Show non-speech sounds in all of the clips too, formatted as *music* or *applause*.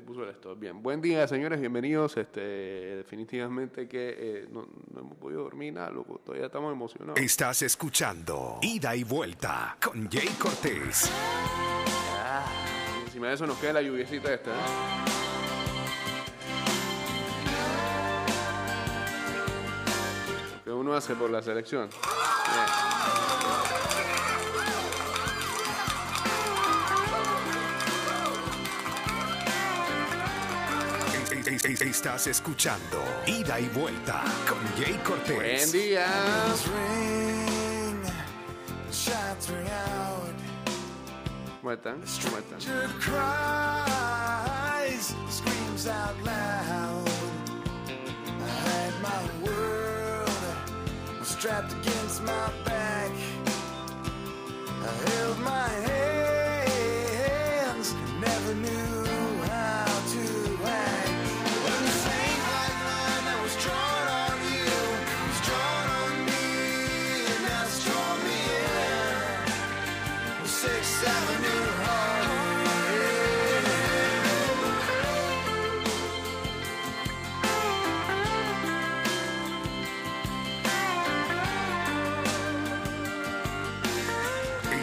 se puso el stop. Bien, buen día, señores, bienvenidos. Este, definitivamente que eh, no, no hemos podido dormir nada, loco. Todavía estamos emocionados. Estás escuchando Ida y Vuelta con Jay Cortés. Encima de eso nos queda la lluviecita esta. ¿eh? Lo que uno hace por la selección. Bien. Estás escuchando Ida y Vuelta con Jay Cortés. Buen día. ring, shots ring out. ¿Cómo están? ¿Cómo están?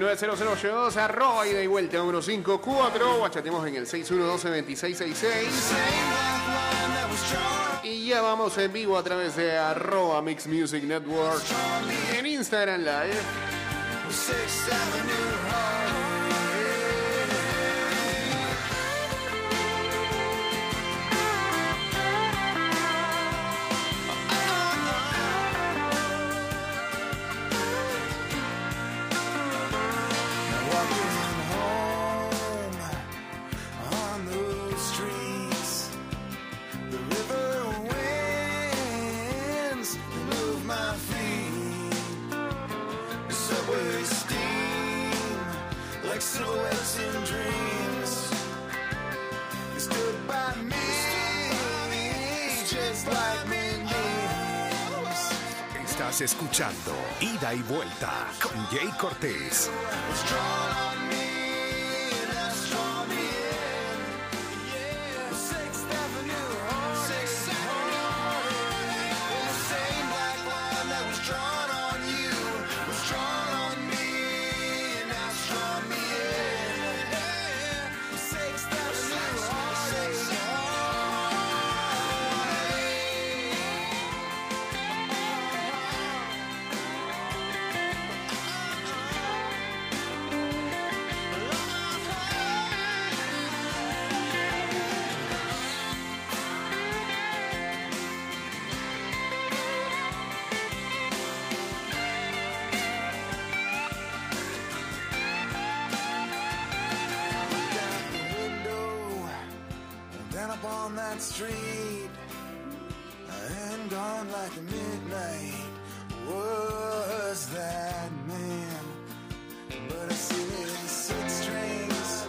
990082, arroba y de vuelta 154. Guachatemos en el 61122666. Y ya vamos en vivo a través de arroba Mix Music Network en Instagram Live. Escuchando Ida y Vuelta con Jay Cortés. Street, and gone like a midnight was that man. But I see six strings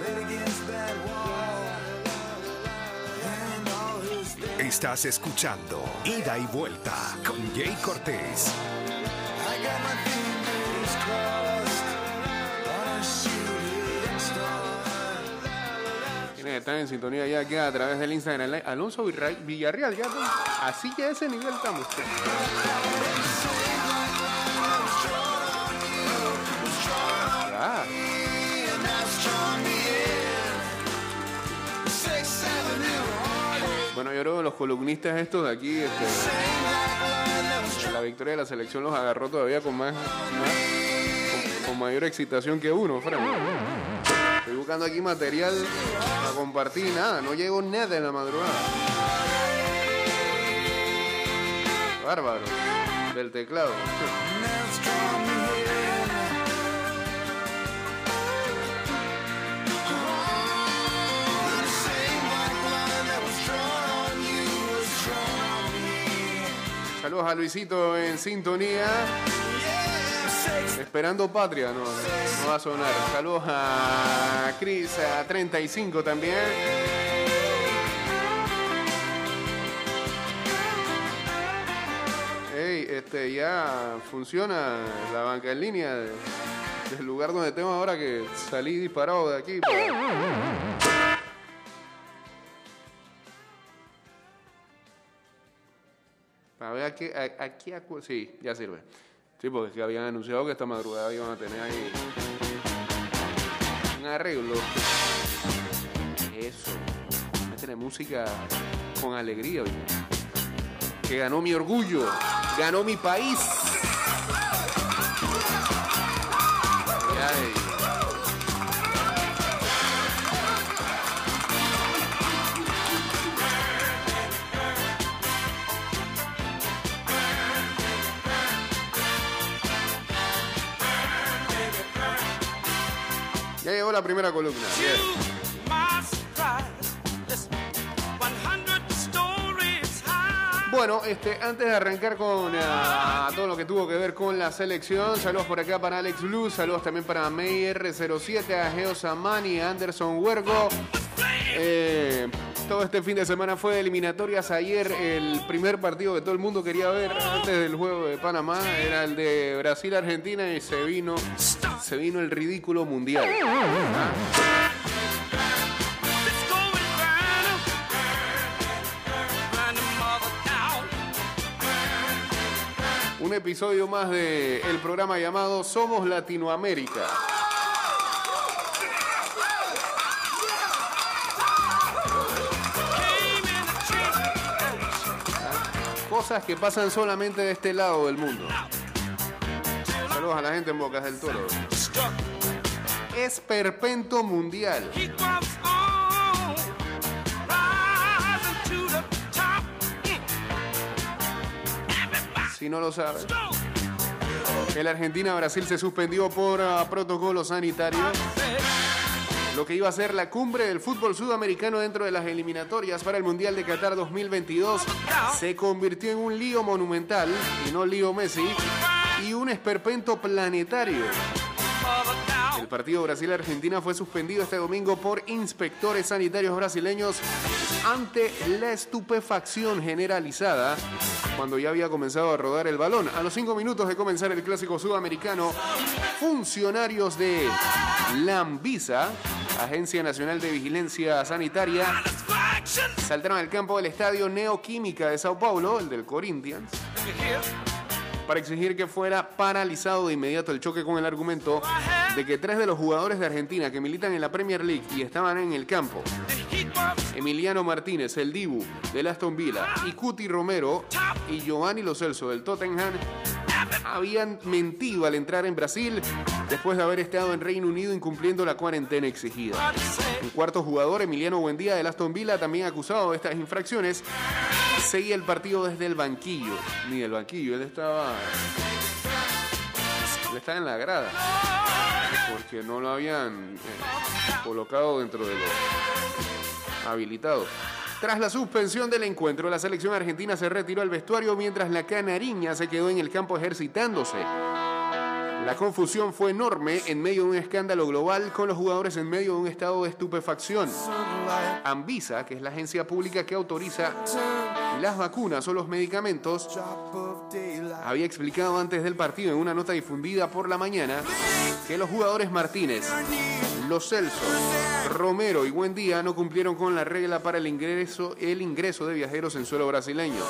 laid against that wall. Estás escuchando Ida y Vuelta con Jay Cortés. Están en sintonía ya aquí a través del Instagram Live. Alonso Villarreal, ya así ya a ese nivel estamos. Bueno, yo creo que los columnistas estos de aquí, este, la victoria de la selección los agarró todavía con más, con, mayor excitación que uno, Fran buscando aquí material para compartir, nada, no llegó nada en la madrugada. Bárbaro, del teclado. Saludos a Luisito en sintonía. Esperando Patria, no, va a sonar. Saludos a Cris a 35 también. Ey, este, ya funciona la banca en línea de- del lugar donde tengo ahora que salí disparado de aquí. Para ver aquí, a- aquí, acu- sí, ya sirve. Sí, porque es que habían anunciado que esta madrugada iban a tener ahí un arreglo. Eso. Métele música con alegría, oye. Que ganó mi orgullo, ganó mi país. Ay. Llegó la primera columna. Bien. Bueno, este, antes de arrancar con ah, todo lo que tuvo que ver con la selección, saludos por acá para Alex Blue, saludos también para May R07, a Geo Samani, a Anderson Huergo. Eh, todo este fin de semana fue de eliminatorias. Ayer el primer partido que todo el mundo quería ver antes del juego de Panamá era el de Brasil-Argentina y se vino, se vino el ridículo mundial. Un episodio más de el programa llamado Somos Latinoamérica. Cosas que pasan solamente de este lado del mundo. Saludos a la gente en Bocas del Toro. Es perpento mundial. Si no lo sabes. El Argentina-Brasil se suspendió por ah, protocolo sanitario. Lo que iba a ser la cumbre del fútbol sudamericano dentro de las eliminatorias para el Mundial de Qatar 2022 se convirtió en un lío monumental, y no lío Messi, y un esperpento planetario. El partido Brasil-Argentina fue suspendido este domingo por inspectores sanitarios brasileños ante la estupefacción generalizada cuando ya había comenzado a rodar el balón. A los cinco minutos de comenzar el clásico sudamericano, funcionarios de la Anvisa, Agencia Nacional de Vigilancia Sanitaria, saltaron al campo del estadio Neoquímica de Sao Paulo, el del Corinthians, para exigir que fuera paralizado de inmediato el choque con el argumento de que tres de los jugadores de Argentina que militan en la Premier League y estaban en el campo, Emiliano Martínez, el Dibu del Aston Villa, y Cuti Romero y Giovanni Lo Celso del Tottenham, habían mentido al entrar en Brasil después de haber estado en Reino Unido incumpliendo la cuarentena exigida. El cuarto jugador, Emiliano Buendía del Aston Villa, también acusado de estas infracciones, seguía el partido desde el banquillo. Ni del banquillo, él estaba. Él estaba en la grada. Porque no lo habían eh, colocado dentro de los habilitados. Tras la suspensión del encuentro, la selección argentina se retiró al vestuario mientras la canariña se quedó en el campo ejercitándose. La confusión fue enorme en medio de un escándalo global con los jugadores en medio de un estado de estupefacción. Anvisa, que es la agencia pública que autoriza las vacunas o los medicamentos, había explicado antes del partido en una nota difundida por la mañana que los jugadores Martínez, Los Celso, Romero y Buendía no cumplieron con la regla para el ingreso, el ingreso de viajeros en suelo brasileño.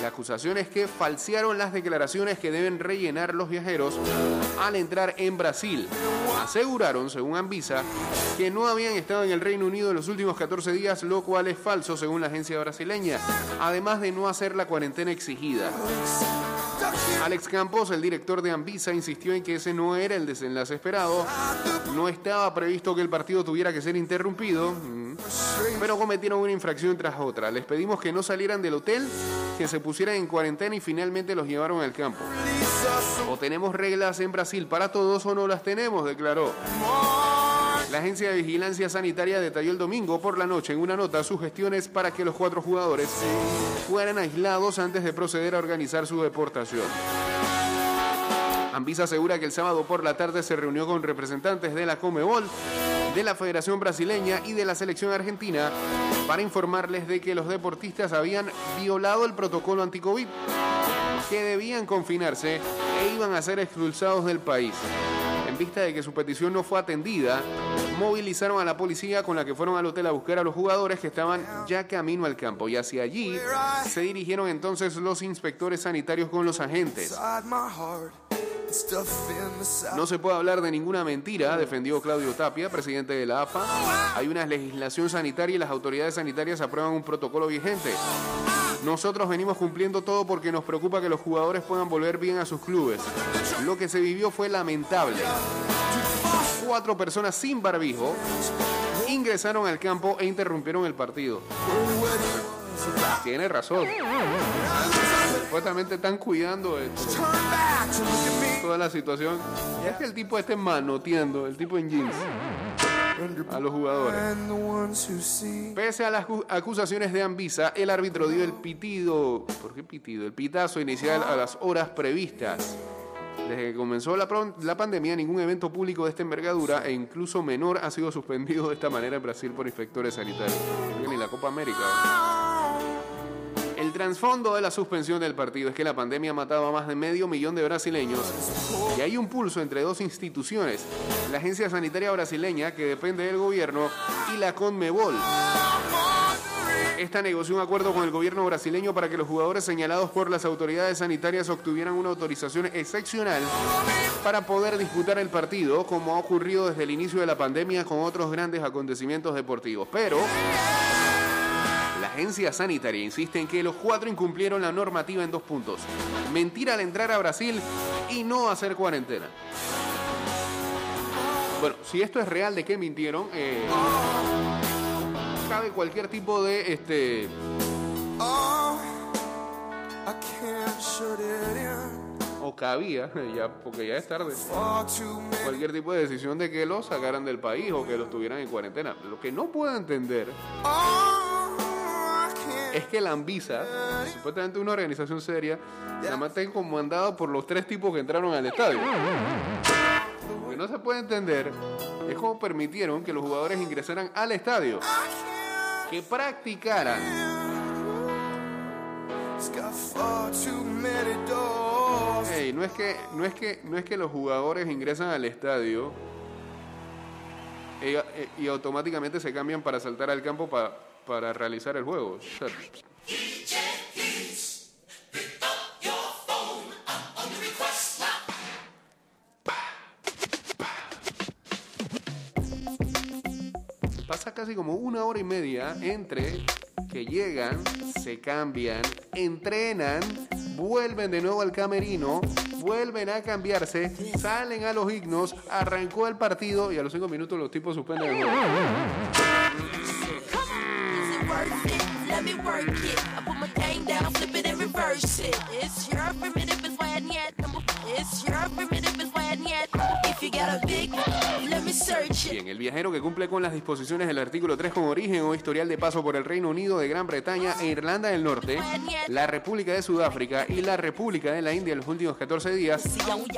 La acusación es que falsearon las declaraciones que deben rellenar los viajeros al entrar en Brasil. Aseguraron, según Anvisa, que no habían estado en el Reino Unido en los últimos 14 días, lo cual es falso según la agencia brasileña, además de no hacer la cuarentena exigida. Alex Campos, el director de Anvisa, insistió en que ese no era el desenlace esperado. No estaba previsto que el partido tuviera que ser interrumpido, mm, pero cometieron una infracción tras otra. Les pedimos que no salieran del hotel, que se pusieran en cuarentena y finalmente los llevaron al campo. O tenemos reglas en Brasil para todos o no las tenemos, declaró. La agencia de vigilancia sanitaria detalló el domingo por la noche en una nota sus gestiones para que los cuatro jugadores fueran aislados antes de proceder a organizar su deportación. Anvisa asegura que el sábado por la tarde se reunió con representantes de la Comebol, de la Federación Brasileña y de la Selección Argentina para informarles de que los deportistas habían violado el protocolo anticovid, que debían confinarse e iban a ser expulsados del país. Vista de que su petición no fue atendida, movilizaron a la policía con la que fueron al hotel a buscar a los jugadores que estaban ya camino al campo y hacia allí se dirigieron entonces los inspectores sanitarios con los agentes. No se puede hablar de ninguna mentira, defendió Claudio Tapia, presidente de la AFA. Hay una legislación sanitaria y las autoridades sanitarias aprueban un protocolo vigente. Nosotros venimos cumpliendo todo porque nos preocupa que los jugadores puedan volver bien a sus clubes. Lo que se vivió fue lamentable. Cuatro personas sin barbijo ingresaron al campo e interrumpieron el partido. Tiene razón. Supuestamente están cuidando de Toda la situación. Es que el tipo esté manoteando, el tipo en jeans, a los jugadores. Pese a las acu- acusaciones de Anvisa, el árbitro dio el pitido, ¿por qué pitido? El pitazo inicial a las horas previstas. Desde que comenzó la, la pandemia, ningún evento público de esta envergadura e incluso menor ha sido suspendido de esta manera en Brasil por inspectores sanitarios. Ni la Copa América. El trasfondo de la suspensión del partido es que la pandemia mataba a más de medio millón de brasileños y hay un pulso entre dos instituciones, la Agencia Sanitaria Brasileña, que depende del gobierno, y la CONMEBOL. Esta negoció un acuerdo con el gobierno brasileño para que los jugadores señalados por las autoridades sanitarias obtuvieran una autorización excepcional para poder disputar el partido, como ha ocurrido desde el inicio de la pandemia con otros grandes acontecimientos deportivos. Pero la agencia sanitaria insiste en que los cuatro incumplieron la normativa en dos puntos. Mentir al entrar a Brasil y no hacer cuarentena. Bueno, si esto es real de que mintieron, eh, cabe cualquier tipo de este o cabía *laughs* ya porque ya es tarde cualquier tipo de decisión de que los sacaran del país o que los tuvieran en cuarentena. Lo que no puedo entender. Es que la Anvisa, supuestamente una organización seria, más está comandada por los tres tipos que entraron al estadio. Lo que no se puede entender es cómo permitieron que los jugadores ingresaran al estadio, que practicaran, It's got far too many doors. Ey, no es que no es que no es que los jugadores ingresan al estadio y, eh, y automáticamente se cambian para saltar al campo pa- para realizar el juego. Pasa casi como una hora y media entre que llegan, se cambian, entrenan, vuelven de nuevo al camerino, vuelven a cambiarse, salen a los himnos, arrancó el partido y a los cinco minutos los tipos suspenden el juego. Worth it? Let me work it. I put my thing down, flip it and reverse it. It's your primitive is why yet. It's your primitive Bien, el viajero que cumple con las disposiciones del artículo 3 con origen o historial de paso por el Reino Unido de Gran Bretaña e Irlanda del Norte, la República de Sudáfrica y la República de la India en los últimos 14 días,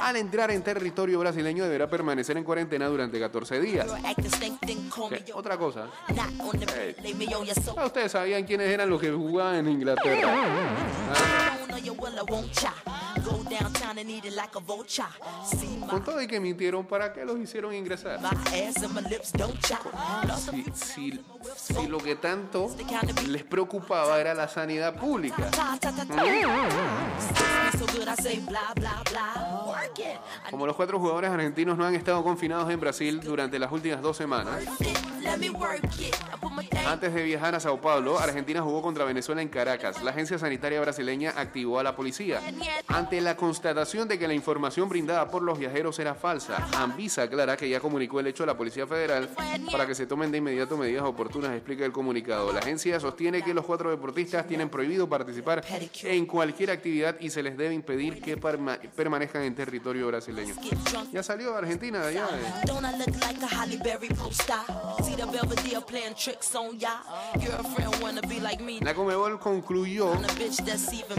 al entrar en territorio brasileño deberá permanecer en cuarentena durante 14 días. Otra cosa, soul. ah, ustedes sabían quiénes eran los que jugaban en Inglaterra. Ah, con todo y que mintieron, ¿para qué los hicieron ingresar? Si, si- si lo que tanto les preocupaba era la sanidad pública. Como los cuatro jugadores argentinos no han estado confinados en Brasil durante las últimas dos semanas, Antes de viajar a Sao Paulo, Argentina jugó contra Venezuela en Caracas. La agencia sanitaria brasileña activó a la policía. Ante la constatación de que la información brindada por los viajeros era falsa, Anvisa aclara que ya comunicó el hecho a la Policía Federal para que se tomen de inmediato medidas oportunas, explica el comunicado. La agencia sostiene que los cuatro deportistas tienen prohibido participar en cualquier actividad y se les debe impedir que perma- permanezcan en territorio brasileño. Ya salió Argentina de allá. eh. La Comebol concluyó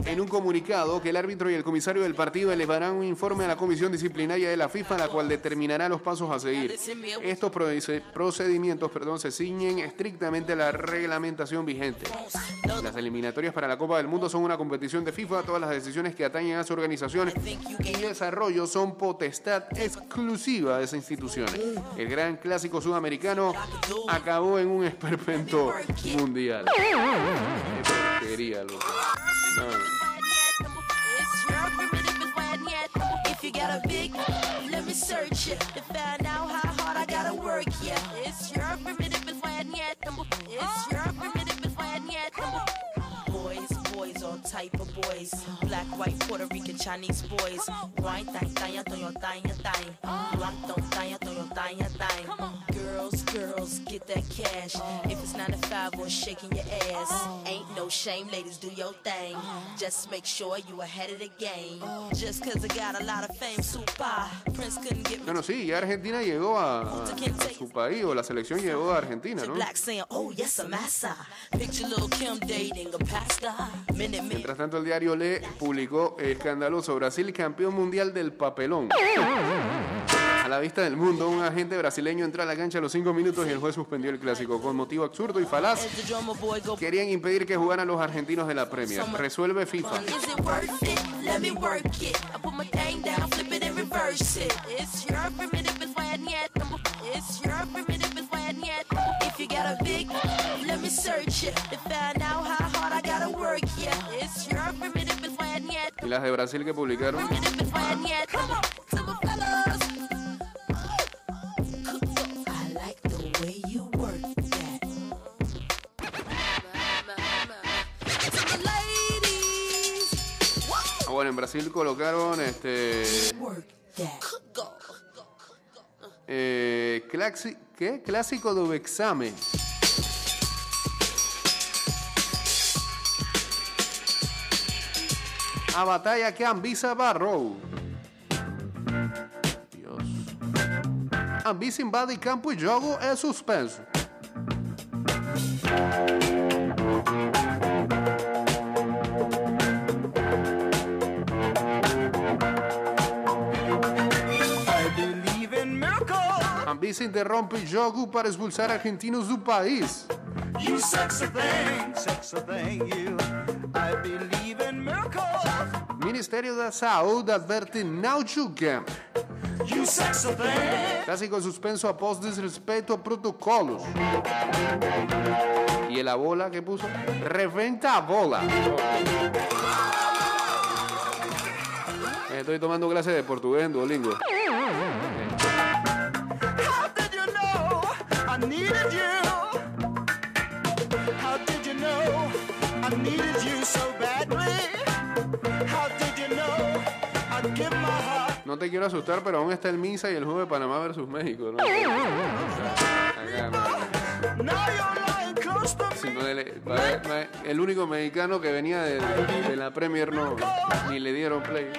en un comunicado que el árbitro y el comisario del partido elevarán un informe a la comisión disciplinaria de la FIFA, la cual determinará los pasos a seguir. Estos proce- procedimientos perdón, se ciñen estrictamente a la reglamentación vigente. Las eliminatorias para la Copa del Mundo son una competición de FIFA. Todas las decisiones que atañen a su organización y desarrollo son potestad exclusiva de esa institución. El gran clásico sudamericano acabó en un esperpento mundial. Qué I gotta work. Yeah, it's your primitive plan yet. It's your type of boys. Black, white, Puerto Rican, Chinese boys. Wine, thang, thang, thang, thang, thang. Black, don't thang, thang, thang, thang. Girls, girls, get that cash. If it's 9 to 5 or shaking your ass. Ain't no shame, ladies, do your thing. Just make sure you ahead of the game. Just cause I got a lot of fame, super. Prince couldn't get me Bueno, sí, ya Argentina llegó a, a- a su país, o la selección llegó a Argentina, ¿no? Black saying, oh, yes, a massa. Picture little Kim dating a pastor. Minute, minute. Mientras tanto, el diario Le publicó escandaloso Brasil campeón mundial del papelón. A la vista del mundo, un agente brasileño entra a la cancha a los cinco minutos y el juez suspendió el clásico con motivo absurdo y falaz. Querían impedir que jugaran los argentinos de la Premier. Resuelve FIFA. Y las de Brasil que publicaron. Ah, bueno, en Brasil colocaron este eh, ¿qué? clásico do exame. A batalha que Anvisa barrou. Deus. Anvisa invade campo e jogo é suspenso. Anvisa interrompe jogo para expulsar argentinos do país. You sexy thing, sexy thing, you. Ministério da Saúde adverte sexy thing. Clásico suspenso após desrespeito a protocolos. E a bola que puso? Reventa a bola. Estoy tomando clases de portugués en Duolingo. I needed you so badly? Quiero asustar, pero aún está el Misa y el juego de Panamá versus México. ¿no? El, único mexicano que venía de, la Premier no, ni le dieron play.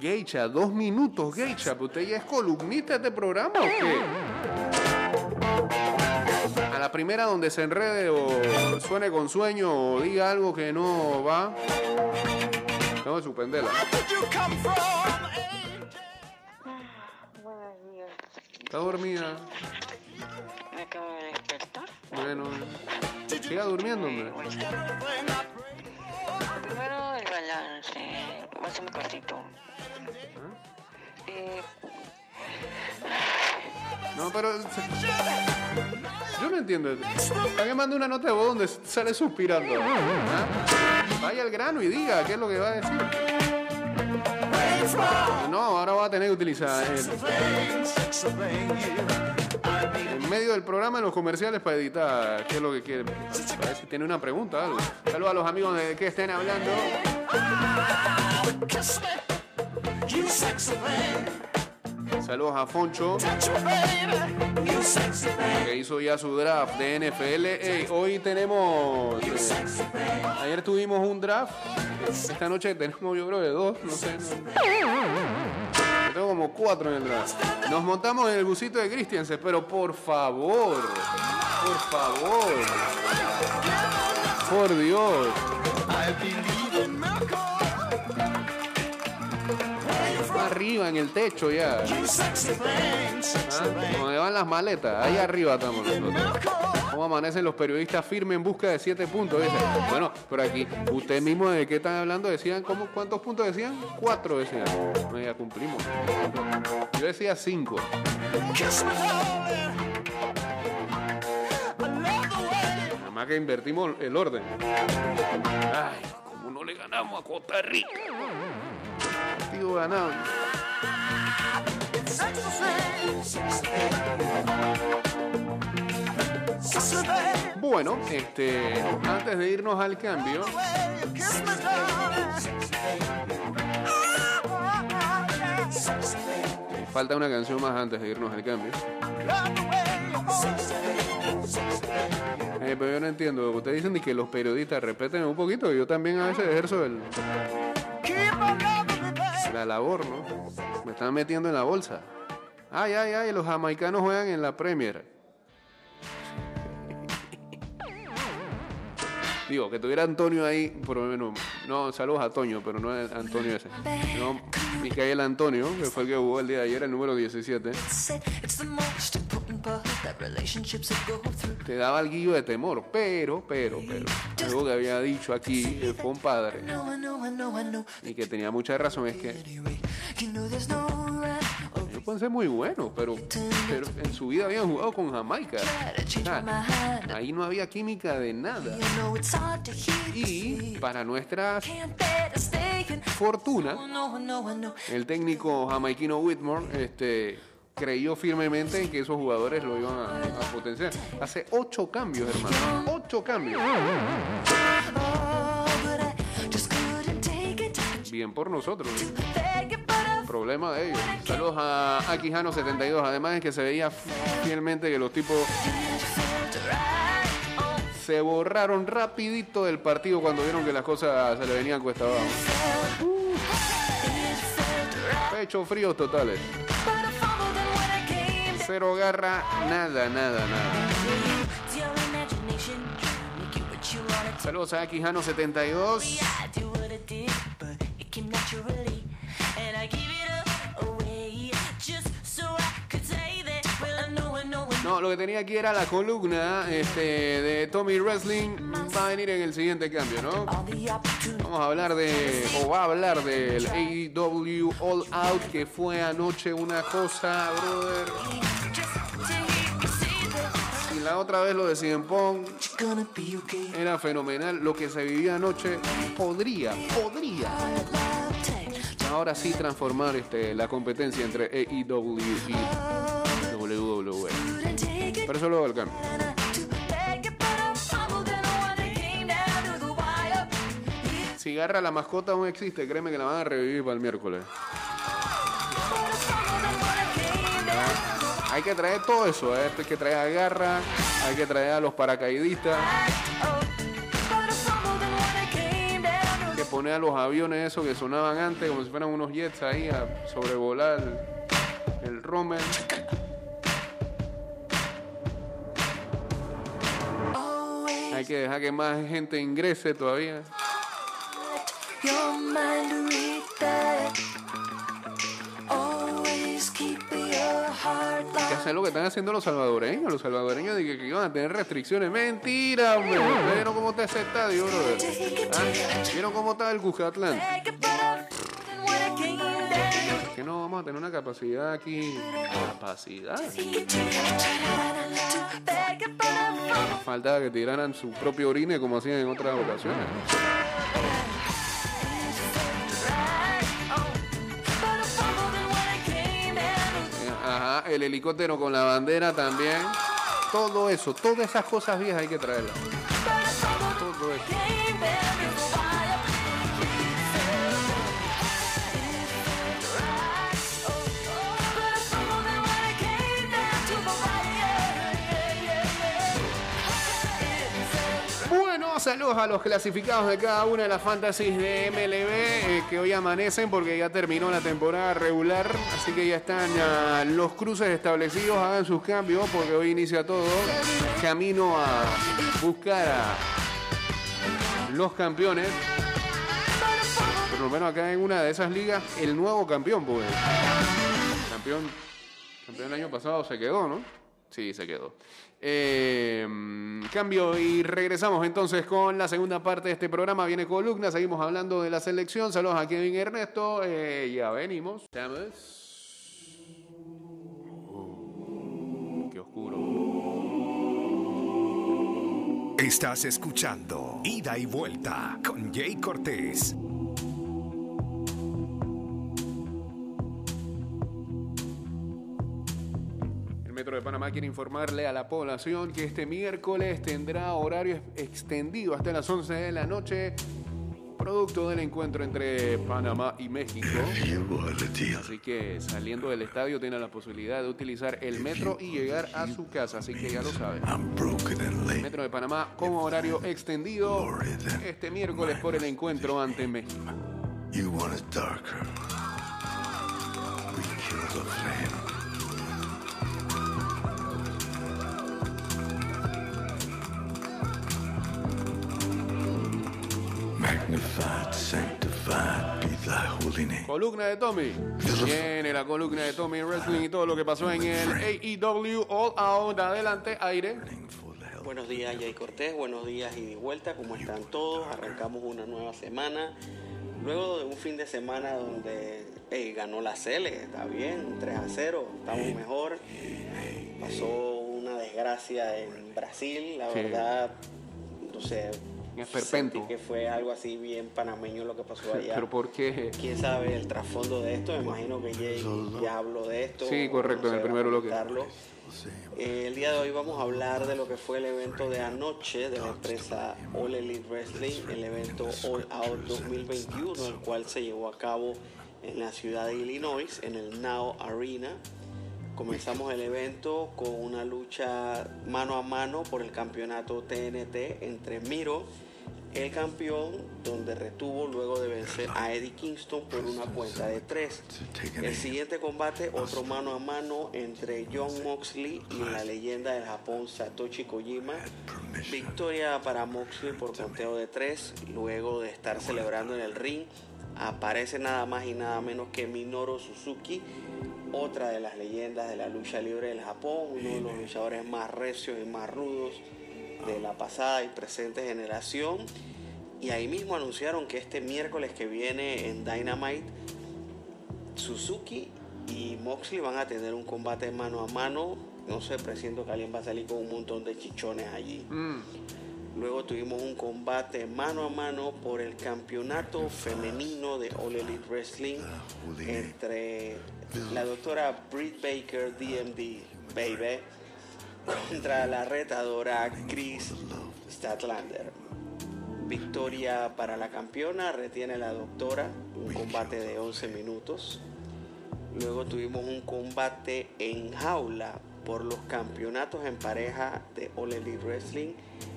Geisha, dos minutos, Geisha. ¿pero ¿Usted ya es columnista de este programa o qué? La primera donde se enrede o suene con sueño o diga algo que no va, tengo que suspenderla. ¿Está dormida? Me acabo de despertar. Bueno, siga durmiendo, hombre. Primero el balance. Va a ser muy cortito. Eh, No, pero. Yo no entiendo. ¿Para qué manda una nota de voz donde sale suspirando? ¿Ah? Vaya al grano y diga qué es lo que va a decir. No, ahora va a tener que utilizar el, en medio del programa en los comerciales para editar qué es lo que quiere. Para ver si tiene una pregunta algo. Saludos a los amigos de que estén hablando. Saludos a Foncho, que hizo ya su draft de NFL. Hoy tenemos. eh, ayer tuvimos un draft. Esta noche tenemos, yo creo, de dos. No sé. tengo como cuatro en el draft. Nos montamos en el busito de Christiansen, pero por favor. Por favor. Por Dios. Arriba en el techo ya. ¿Ah? Donde van las maletas, ahí arriba estamos nosotros. ¿Cómo amanecen los periodistas firmes en busca de siete puntos? Bueno, por aquí, usted mismo de qué están hablando, decían, ¿cómo, ¿cuántos puntos decían? Cuatro decían. Ya cumplimos. Yo decía cinco. Nada más que invertimos el orden. Ay, como no le ganamos a Costa Rica. Bueno, este, antes de irnos al cambio, falta una canción más antes de irnos al cambio. Eh, pero yo no entiendo. Ustedes dicen que los periodistas respeten un poquito. Yo también a veces ejerzo el, la labor, ¿no? Me están metiendo en la bolsa. Ay, ay, ay, los jamaicanos juegan en la Premier. *laughs* Digo, que tuviera Antonio ahí, por lo menos. No, saludos a Toño, pero no es Antonio ese. No, Micael Antonio, que fue el que jugó el día de ayer, el número 17. Te daba algo de temor, pero, pero, pero. Algo que había dicho aquí el compadre y que tenía mucha razón es que ellos pueden ser muy buenos, pero, pero en su vida habían jugado con Jamaica. Ah, ahí no había química de nada. Y para nuestra fortuna, el técnico jamaiquino Whitmore este, creyó firmemente en que esos jugadores lo iban a, potenciar. Hace ocho cambios, hermano. Ocho cambios. Bien por nosotros. Problema de ellos. Saludos a Aquijano72. Además es que se veía fielmente que los tipos se borraron rapidito del partido cuando vieron que las cosas se le venían cuesta abajo. Pecho fríos totales. Cero garra, nada, nada, nada. Saludos a Aquijano72. No, lo que tenía aquí era la columna este, de Tommy Wrestling. Va a venir en el siguiente cambio, ¿no? Vamos a hablar de, o va a hablar del AEW All Out, que fue anoche una cosa, brother. La otra vez lo de Punk era fenomenal. Lo que se vivía anoche podría, podría ahora sí transformar este, la competencia entre AEW y WWE. Pero eso luego del cambio. Si Garra la mascota aún existe, créeme que la van a revivir para el miércoles. Hay que traer todo eso, ¿eh? hay que traer a Garra, hay que traer a los paracaidistas, hay que poner a los aviones esos que sonaban antes como si fueran unos jets ahí a sobrevolar el, el. Hay que dejar que más gente ingrese todavía. Hay que hacer lo que están haciendo los salvadoreños. Los salvadoreños de que, iban a tener restricciones. Mentira, hombre. ¿Vieron cómo está ese estadio, brother? ¿Ah? ¿Vieron cómo está el Cucatlán? que no vamos a tener una capacidad aquí. Capacidad. Falta que tiraran su propio orine como hacían en otras ocasiones. El helicóptero con la bandera también. Todo eso, todas esas cosas viejas hay que traerlas. Saludos a los clasificados de cada una de las fantasies de MLB eh, que hoy amanecen porque ya terminó la temporada regular, así que ya están ah, los cruces establecidos, hagan sus cambios porque hoy inicia todo camino a buscar a los campeones. Por lo menos acá en una de esas ligas, el nuevo campeón, pues. Campeón, campeón el año pasado se quedó, ¿no? Sí, se quedó. Eh, cambio y regresamos entonces con la segunda parte de este programa. Viene columna, seguimos hablando de la selección. Saludos a Kevin Ernesto. Eh, ya venimos. Estamos. Uh, qué oscuro. Estás escuchando Ida y Vuelta con Jay Cortés. Metro de Panamá quiere informarle a la población que este miércoles tendrá horario extendido hasta las 11 de la noche, producto del encuentro entre Panamá y México. Así que saliendo del estadio tiene la posibilidad de utilizar el metro y llegar a su casa, así que ya lo sabe. Metro de Panamá con horario extendido este miércoles por el encuentro ante México. You want it darker. We kill the flame. Columna de Tommy. Viene la columna de Tommy Wrestling y todo lo que pasó en el AEW All Out. Adelante, aire. Buenos días, Jay Cortés. Buenos días, y de vuelta. ¿Cómo están todos? Arrancamos una nueva semana. Luego de un fin de semana donde hey, ganó la Cele, está bien, 3 a 0, estamos mejor. Pasó una desgracia en Brasil, la Sí. verdad, no sé. En Esperpento. sentí que fue algo así bien panameño lo que pasó allá. Pero ¿por qué? ¿Quién sabe el trasfondo de esto? Me imagino que Jay ya habló de esto. Sí, correcto, en el sé, primer va a bloque. Eh, el día de hoy vamos a hablar de lo que fue el evento de anoche de la empresa All Elite Wrestling, el evento All Out 2021, el cual se llevó a cabo en la ciudad de Illinois, en el Now Arena. Comenzamos el evento con una lucha mano a mano por el campeonato TNT entre Miro, el campeón, donde retuvo luego de vencer a Eddie Kingston por una cuenta de tres. El siguiente combate, otro mano a mano entre John Moxley y la leyenda del Japón Satoshi Kojima. Victoria para Moxley por conteo de tres, luego de estar celebrando en el ring. Aparece nada más y nada menos que Minoru Suzuki, otra de las leyendas de la lucha libre del Japón, uno de los luchadores más recios y más rudos de la pasada y presente generación. Y ahí mismo anunciaron que este miércoles que viene en Dynamite, Suzuki y Moxley van a tener un combate mano a mano. No sé, presiento que alguien va a salir con un montón de chichones allí. Mm, Luego tuvimos un combate mano a mano por el campeonato femenino de All Elite Wrestling entre la doctora Britt Baker, DMD, baby, contra la retadora Chris Statlander. Victoria para la campeona, retiene la doctora, un combate de 11 minutos. Luego tuvimos un combate en jaula por los campeonatos en pareja de All Wrestling.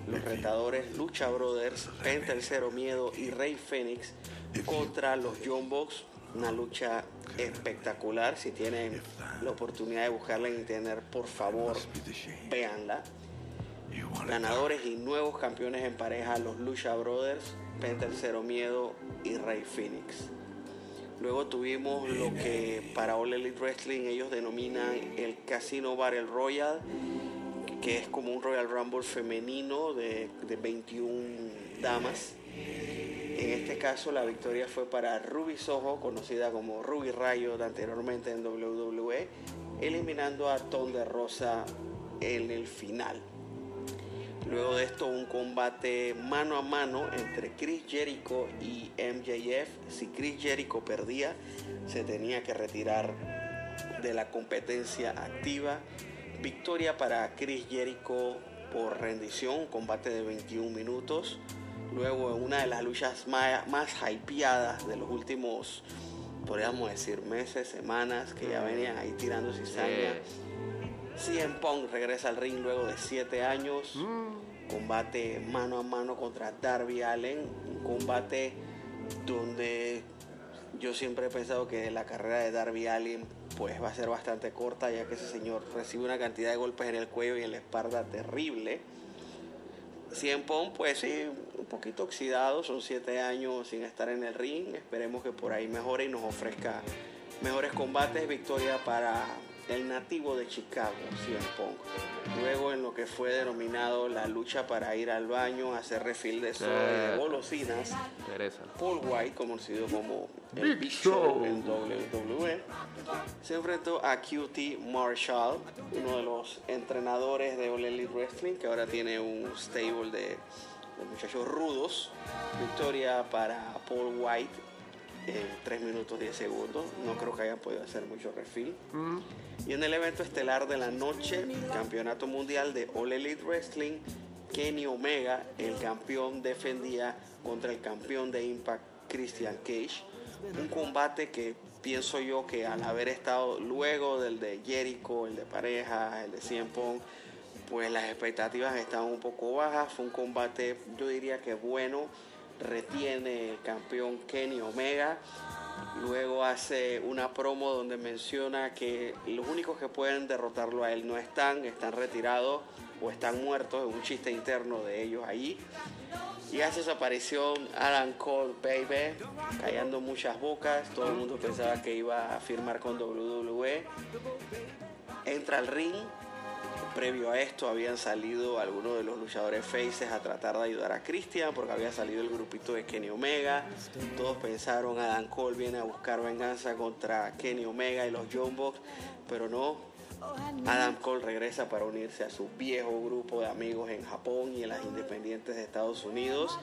Los retadores Lucha Brothers, Penta el Cero Miedo y Rey Fénix contra los John Box. Una lucha espectacular. Si tienen la oportunidad de buscarla en internet, por favor, véanla. Ganadores y nuevos campeones en pareja, los Lucha Brothers, Penta Cero Miedo y Rey Phoenix. Luego tuvimos lo que para All Elite Wrestling ellos denominan el Casino Battle Royale, que es como un Royal Rumble femenino de, de 21 damas. En este caso la victoria fue para Ruby Soho, conocida como Ruby Riot anteriormente en WWE, eliminando a Ton de Rosa en el final. Luego de esto un combate mano a mano entre Chris Jericho y MJF. Si Chris Jericho perdía, se tenía que retirar de la competencia activa. Victoria para Chris Jericho por rendición, combate de 21 minutos. Luego en una de las luchas más, más hypeadas de los últimos, podríamos decir, meses, semanas, que ya venían ahí tirando cizaña. CM Punk regresa al ring luego de 7 años. Combate mano a mano contra Darby Allen. Un combate donde yo siempre he pensado que la carrera de Darby Allen pues va a ser bastante corta ya que ese señor recibe una cantidad de golpes en el cuello y en la espalda terrible. Punk pues sí, un poquito oxidado, son 7 años sin estar en el ring. Esperemos que por ahí mejore y nos ofrezca mejores combates. Victoria para el nativo de Chicago, CM Punk. Luego en lo que fue denominado la lucha para ir al baño, hacer refill de soda y de golosinas. Paul White, conocido como el Big Big Show. Show en WWE, se enfrentó a QT Marshall, uno de los entrenadores de All Elite Wrestling, que ahora tiene un stable de, de muchachos rudos. Victoria para Paul White en 3 minutos 10 segundos. No creo que hayan podido hacer mucho refill. Y en el evento estelar de la noche, campeonato mundial de All Elite Wrestling, Kenny Omega, el campeón, defendía contra el campeón de Impact, Christian Cage. Un combate que pienso yo que al haber estado luego del de Jericho, el de pareja, el de CM Punk, pues las expectativas estaban un poco bajas. Fue un combate, yo diría que bueno. Retiene el campeón Kenny Omega. Luego hace una promo donde menciona que los únicos que pueden derrotarlo a él no están, están retirados o están muertos. Es un chiste interno de ellos ahí. Y hace su aparición Adam Cole, baby, callando muchas bocas. Todo el mundo pensaba que iba a firmar con WWE. Entra al ring. Previo a esto habían salido algunos de los luchadores faces a tratar de ayudar a Christian porque había salido el grupito de Kenny Omega. Todos pensaron Adam Cole viene a buscar venganza contra Kenny Omega y los Young Bucks, pero no. Adam Cole regresa para unirse a su viejo grupo de amigos en Japón y en las independientes de Estados Unidos.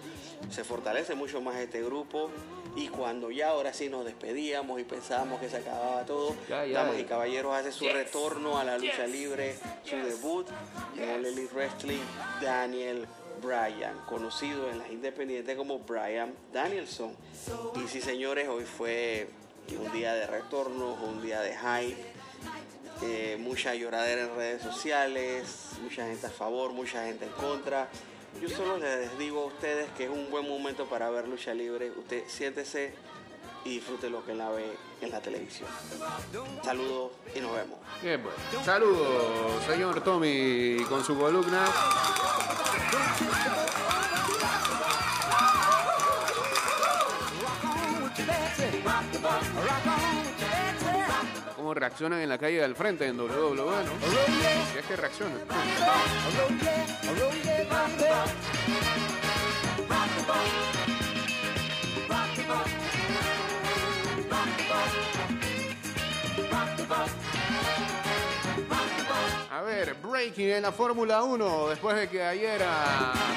Se fortalece mucho más este grupo y cuando ya ahora sí nos despedíamos y pensábamos que se acababa todo, damas y caballeros hace su retorno a la lucha libre, su debut en el Elite Wrestling, Daniel Bryan, conocido en las independientes como Bryan Danielson. Y sí, señores, hoy fue un día de retorno, un día de hype. Eh, mucha lloradera en redes sociales, mucha gente a favor, mucha gente en contra. Yo solo les digo a ustedes que es un buen momento para ver lucha libre. Usted siéntese y disfrute lo que la ve en la televisión. Saludos y nos vemos. Bien, pues. Saludos, señor Tommy, con su columna. ¿Cómo reaccionan en la calle del frente en WWE, no? Si que reaccionan. A ver, breaking en la Fórmula 1 después de que ayer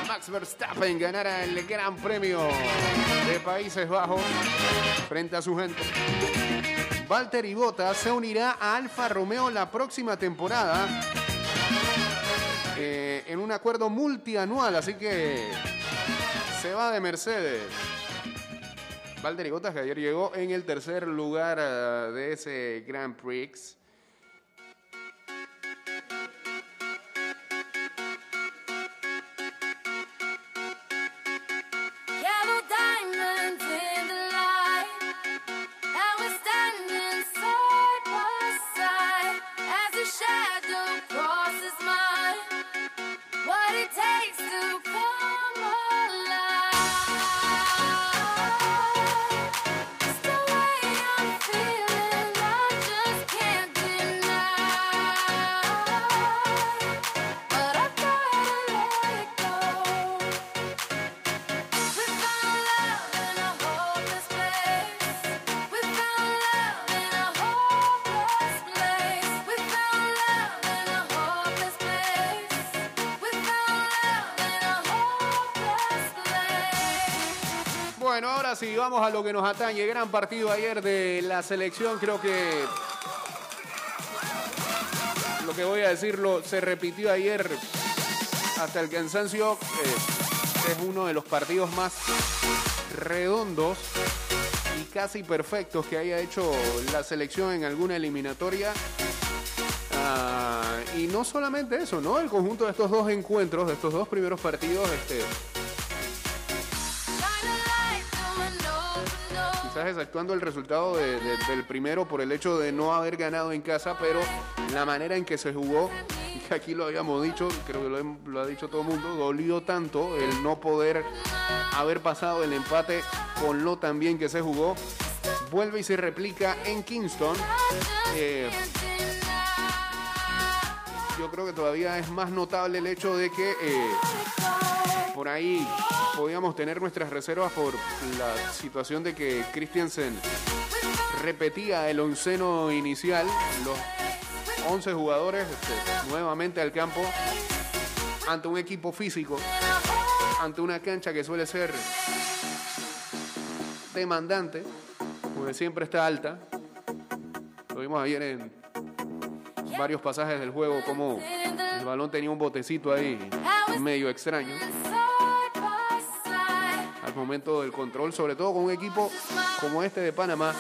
Max Verstappen ganara el Gran Premio de Países Bajos frente a su gente. Valtteri Bottas se unirá a Alfa Romeo la próxima temporada eh, en un acuerdo multianual, así que se va de Mercedes. Valtteri Bottas que ayer llegó en el tercer lugar eh, de ese Grand Prix. Vamos a lo que nos atañe. Gran partido ayer de la selección. Creo que lo que voy a decirlo se repitió ayer hasta el cansancio. Eh, es uno de los partidos más redondos y casi perfectos que haya hecho la selección en alguna eliminatoria. Ah, y no solamente eso, ¿no? El conjunto de estos dos encuentros, de estos dos primeros partidos, este, door. quizás exactuando el resultado de- de- del primero por el hecho de no haber ganado en casa, pero la manera en que se jugó, que aquí lo habíamos dicho, creo que lo, ha dicho todo el mundo, dolió tanto el no poder haber pasado el empate con lo tan bien que se jugó. Vuelve y se replica en Kingston. Yo creo que todavía es más notable el hecho de que eh, por ahí podíamos tener nuestras reservas por la situación de que Christiansen repetía el onceno inicial, los 11 jugadores este, nuevamente al campo ante un equipo físico, ante una cancha que suele ser demandante, porque siempre está alta. Lo vimos ayer en varios pasajes del juego, como el balón tenía un botecito ahí medio extraño momento del control, sobre todo con un equipo como este de Panamá,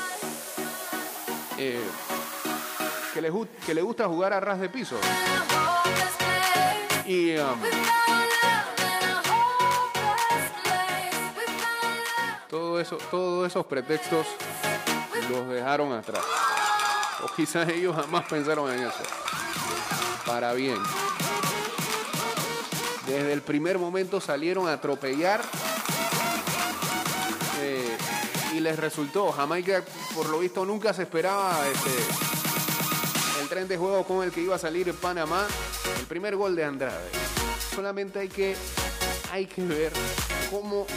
eh, que, le, que le gusta jugar a ras de piso. Y um, todo eso, todos esos pretextos los dejaron atrás. O quizás ellos jamás pensaron en eso. Para bien. Desde el primer momento salieron a atropellar. Y les resultó. Jamaica, por lo visto, nunca se esperaba este, el tren de juego con el que iba a salir Panamá. El primer gol de Andrade. Solamente hay que, hay que ver cómo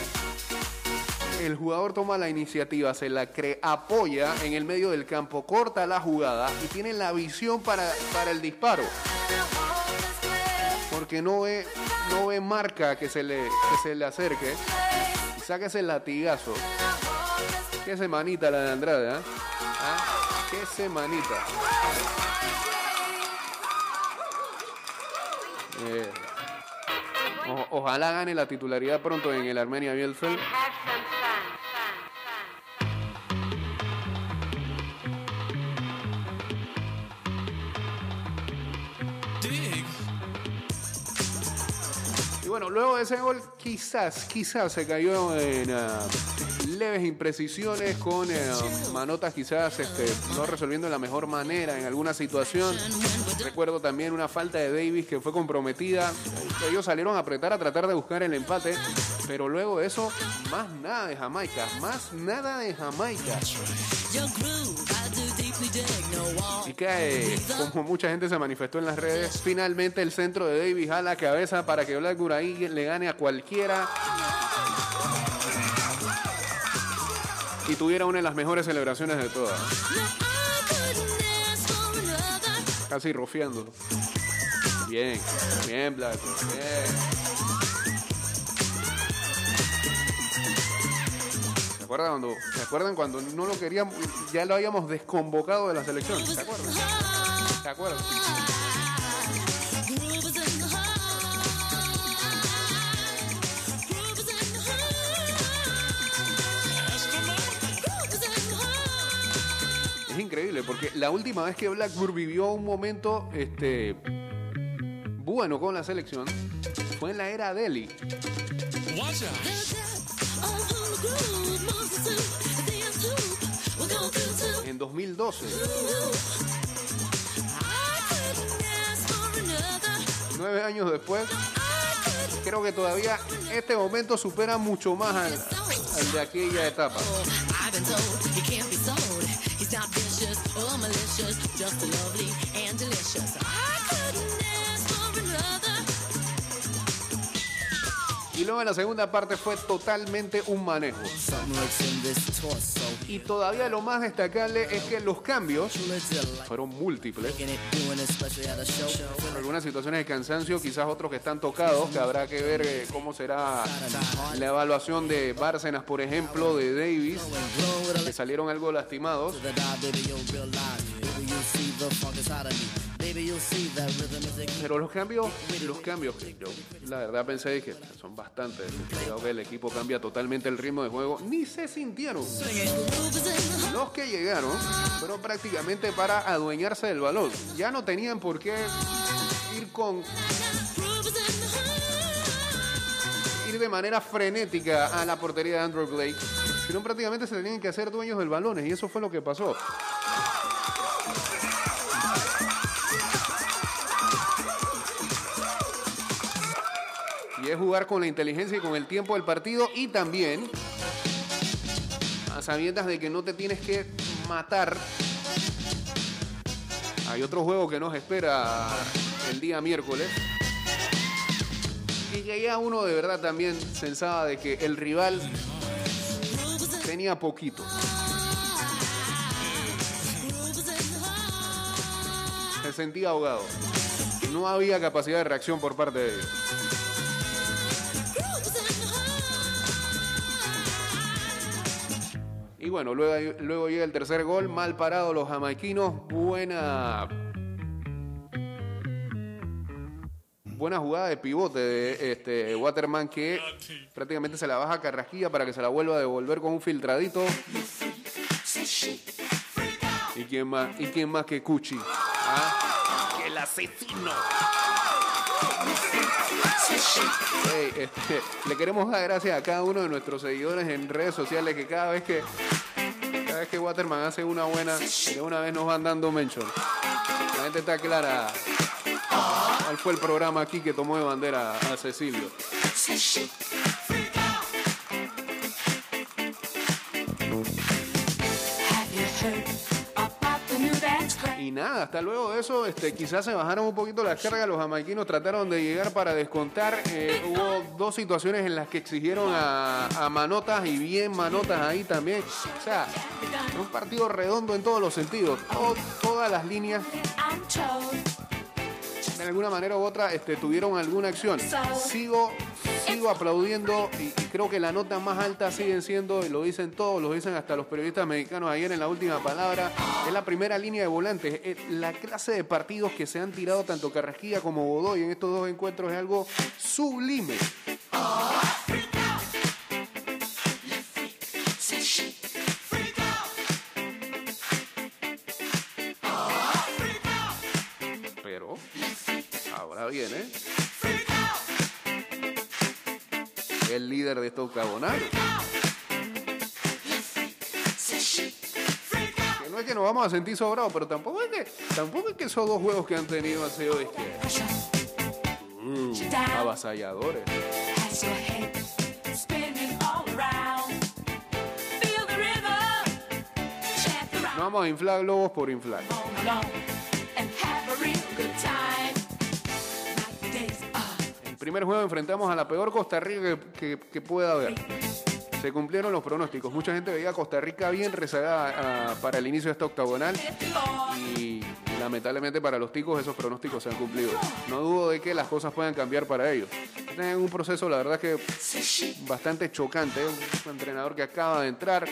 el jugador toma la iniciativa, se la cree, apoya en el medio del campo, corta la jugada y tiene la visión para, para el disparo. Porque no ve, no ve marca que se le, que se le acerque y saca ese latigazo. Qué semanita la de Andrade. ¿Ah? Qué semanita. Eh, ojalá gane la titularidad pronto en el Armenia Bielefeld. Luego de ese gol, quizás, quizás se cayó en ah, leves imprecisiones, con eh, manotas quizás este, no resolviendo de la mejor manera en alguna situación. Recuerdo también una falta de Davis que fue comprometida. Ellos salieron a apretar a tratar de buscar el empate, pero luego de eso, más nada de Jamaica, más nada de Jamaica. Y que, como mucha gente se manifestó en las redes, finalmente el centro de Davis a la cabeza para que Black Guraí le gane a cualquiera y tuviera una de las mejores celebraciones de todas. Casi rofiándolo. Bien, bien, Black. Bien. ¿Se acuerdan cuando no lo queríamos, ya lo habíamos desconvocado de la selección? ¿Se acuerdan? ¿Se acuerdan? Es increíble porque la última vez que Blackburn vivió un momento este, bueno con la selección fue en la era Delhi. En 2012. Nueve años después, creo que todavía este momento supera mucho más al, de aquella etapa. Y luego en la segunda parte fue totalmente un manejo. Y todavía lo más destacable es que los cambios fueron múltiples. Algunas situaciones de cansancio, quizás otros que están tocados, que habrá que ver eh, cómo será la evaluación de Bárcenas, por ejemplo, de Davis, que salieron algo lastimados. Pero los cambios, los cambios, que yo la verdad pensé que son bastantes. Creo que el equipo cambia totalmente el ritmo de juego. Ni se sintieron. Los que llegaron fueron prácticamente para adueñarse del balón. Ya no tenían por qué ir con ir de manera frenética a la portería de Andrew Blake, sino prácticamente se tenían que hacer dueños del balón y eso fue lo que pasó. Es jugar con la inteligencia y con el tiempo del partido y también a sabiendas de que no te tienes que matar. Hay otro juego que nos espera el día miércoles. Y que ya uno de verdad también pensaba de que el rival tenía poquito. Se sentía ahogado. No había capacidad de reacción por parte de ellos. Y bueno, luego, luego llega el tercer gol, mal parado los jamaiquinos, buena buena jugada de pivote de este Waterman que prácticamente se la baja a para que se la vuelva a devolver con un filtradito. ¿Y quién más? ¿Y quién más que Cuchi? ¿Ah? ¡Que el asesino! Este, le queremos dar gracias a cada uno de nuestros seguidores en redes sociales que cada vez que cada vez que Waterman hace una buena, de una vez nos van dando mention. La gente está clara. ¿Cuál fue el programa aquí que tomó de bandera a Cecilio? Nada, hasta luego de eso, este, quizás se bajaron un poquito las cargas, los jamaiquinos trataron de llegar para descontar. eh, hubo dos situaciones en las que exigieron a, Manotas y bien Manotas ahí también. O sea, un partido redondo en todos los sentidos. To- todas las líneas de alguna manera u otra este, tuvieron alguna acción. Sigo, sigo aplaudiendo y, creo que la nota más alta siguen siendo, y lo dicen todos, lo dicen hasta los periodistas mexicanos ayer en la última palabra, es la primera línea de volantes. Eh, La clase de partidos que se han tirado tanto Carrasquilla como Godoy en estos dos encuentros es algo sublime. Viene el líder de octagonal. Que no es que nos vamos a sentir sobrados, pero tampoco es que, tampoco es que esos dos juegos que han tenido han sido de que, uh, avasalladores. No vamos a inflar globos por inflar. Primer juego enfrentamos a la peor Costa Rica que, pueda haber. Se cumplieron los pronósticos. Mucha gente veía a Costa Rica bien rezagada ah, para el inicio de esta octagonal. Y lamentablemente para los ticos esos pronósticos se han cumplido. No dudo de que las cosas puedan cambiar para ellos. Están en un proceso, la verdad que bastante chocante. Un entrenador que acaba de entrar.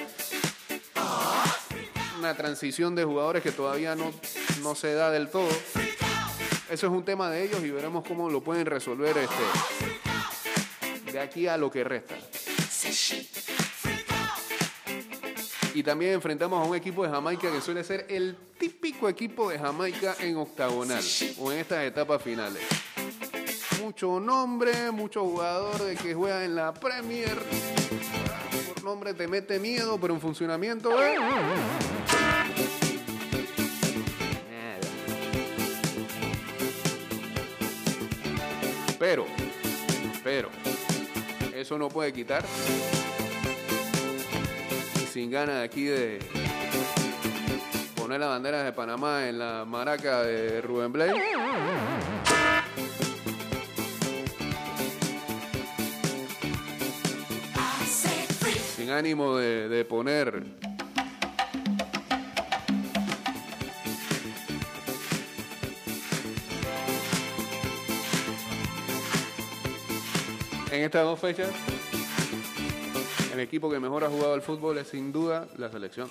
Una transición de jugadores que todavía no, no se da del todo. Eso es un tema de ellos y veremos cómo lo pueden resolver este, de aquí a lo que resta. Y también enfrentamos a un equipo de Jamaica que suele ser el típico equipo de Jamaica en octagonal o en estas etapas finales. Mucho nombre, mucho jugador de que juega en la Premier. Por nombre te mete miedo, pero en funcionamiento. ¿eh? Pero, pero, eso no puede quitar. Y sin ganas de aquí de poner las banderas de Panamá en la maraca de Rubén Blay. Sin ánimo de, de poner en estas dos fechas el equipo que mejor ha jugado al fútbol es sin duda la selección.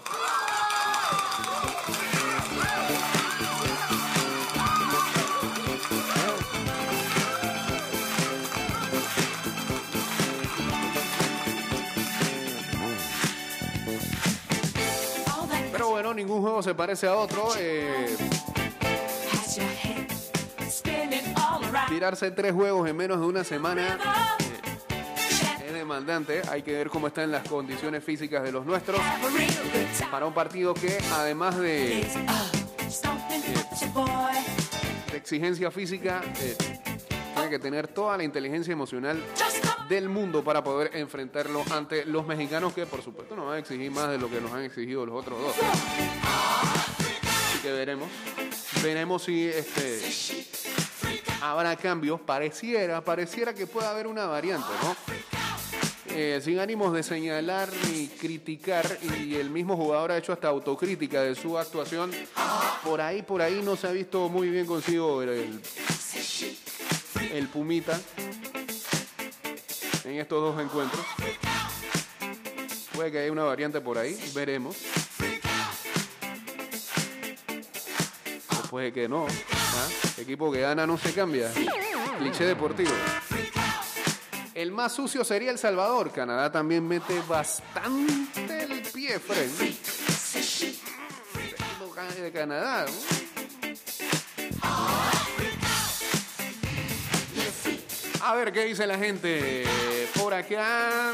Pero bueno, ningún juego se parece a otro. eh, tirarse tres juegos en menos de una semana Hay que ver cómo están las condiciones físicas de los nuestros para un partido que además de, de exigencia física eh, tiene que tener toda la inteligencia emocional del mundo para poder enfrentarlo ante los mexicanos que por supuesto nos van a exigir más de lo que nos han exigido los otros dos. Así que veremos. Veremos si este habrá cambios. Pareciera, pareciera que pueda haber una variante, ¿no? Eh, sin ánimos de señalar ni criticar, y el mismo jugador ha hecho hasta autocrítica de su actuación. Por ahí, por ahí no se ha visto muy bien consigo el, el, Pumita en estos dos encuentros. Puede que haya una variante por ahí, veremos. Puede que no. ¿ah? Equipo que gana no se cambia. Cliché deportivo. El más sucio sería El Salvador. Canadá también mete bastante el pie, Fred. De Canadá. A ver qué dice la gente por acá.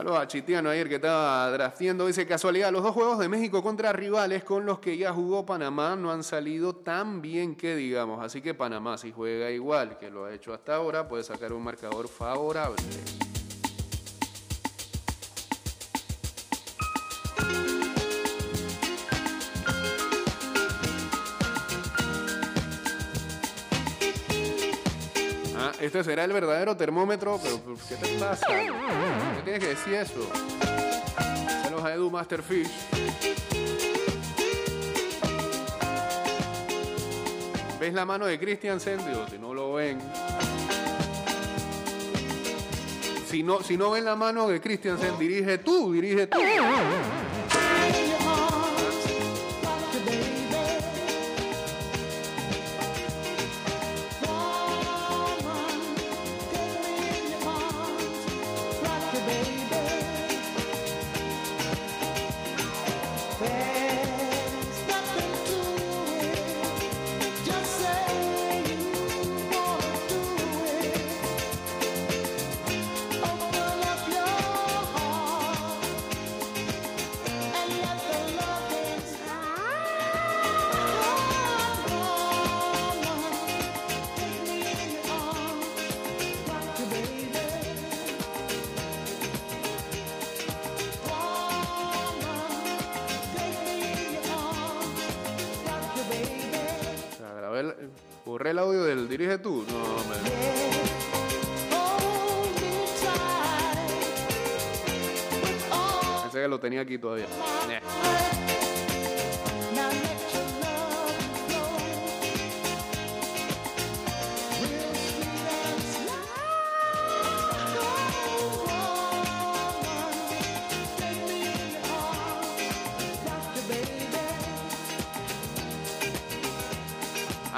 Saludos a Chitiano ayer que estaba drafteando. Dice casualidad, los dos juegos de México contra rivales con los que ya jugó Panamá no han salido tan bien que digamos. Así que Panamá si juega igual que lo ha hecho hasta ahora puede sacar un marcador favorable. Este será el verdadero termómetro, pero ¿qué te pasa? ¿Qué tienes que decir eso? Saludos a Edu Masterfish. ¿Ves la mano de Christian Sendio? Si no lo ven. Si no, si no ven la mano de Christiansen, dirige tú, dirige tú. Dirige tú. No, me... Pensé que lo tenía aquí todavía. Nah.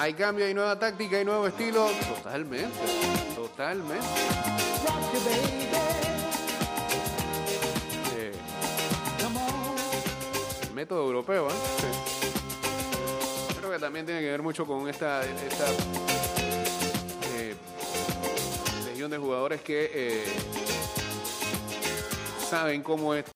Hay cambio, hay nueva táctica, hay nuevo estilo. Totalmente, totalmente. Eh, el método europeo, ¿eh? Sí. Creo que también tiene que ver mucho con esta, esta eh, legión de jugadores que eh, saben cómo es